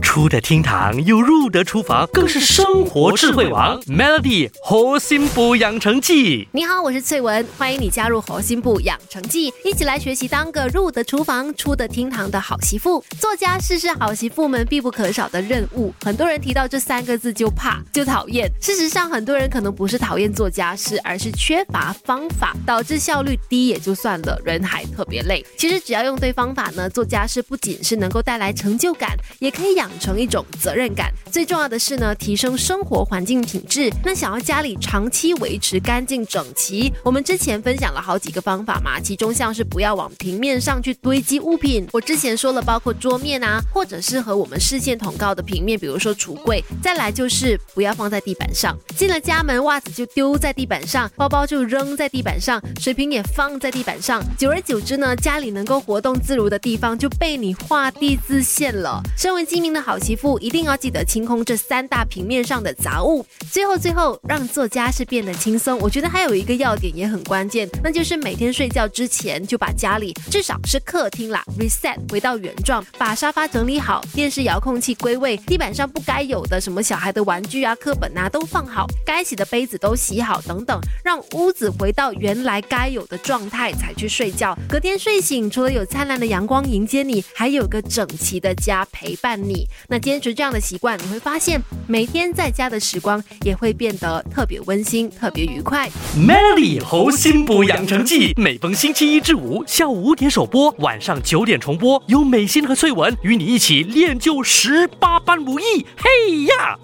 出得厅堂又入得厨房，更是生活智慧王。Melody 核心部养成记，你好，我是翠文，欢迎你加入核心部养成记，一起来学习当个入得厨房、出得厅堂的好媳妇。做家事是好媳妇们必不可少的任务，很多人提到这三个字就怕就讨厌。事实上，很多人可能不是讨厌做家事，而是缺乏方法，导致效率低也就算了，人还特别累。其实只要用对方法呢，做家事不仅是能够带来成就感，也可以养。养成一种责任感，最重要的是呢，提升生活环境品质。那想要家里长期维持干净整齐，我们之前分享了好几个方法嘛，其中像是不要往平面上去堆积物品。我之前说了，包括桌面啊，或者是和我们视线同高的平面，比如说橱柜。再来就是不要放在地板上，进了家门，袜子就丢在地板上，包包就扔在地板上，水瓶也放在地板上。久而久之呢，家里能够活动自如的地方就被你画地自限了。身为精明的好。媳妇一定要记得清空这三大平面上的杂物，最后最后让做家事变得轻松。我觉得还有一个要点也很关键，那就是每天睡觉之前就把家里至少是客厅啦 reset 回到原状，把沙发整理好，电视遥控器归位，地板上不该有的什么小孩的玩具啊、课本啊都放好，该洗的杯子都洗好等等，让屋子回到原来该有的状态才去睡觉。隔天睡醒，除了有灿烂的阳光迎接你，还有个整齐的家陪伴你。那坚持这样的习惯，你会发现每天在家的时光也会变得特别温馨、特别愉快。Melody 猴心补养成记，每逢星期一至五下午五点首播，晚上九点重播，由美心和翠文与你一起练就十八般武艺。嘿呀！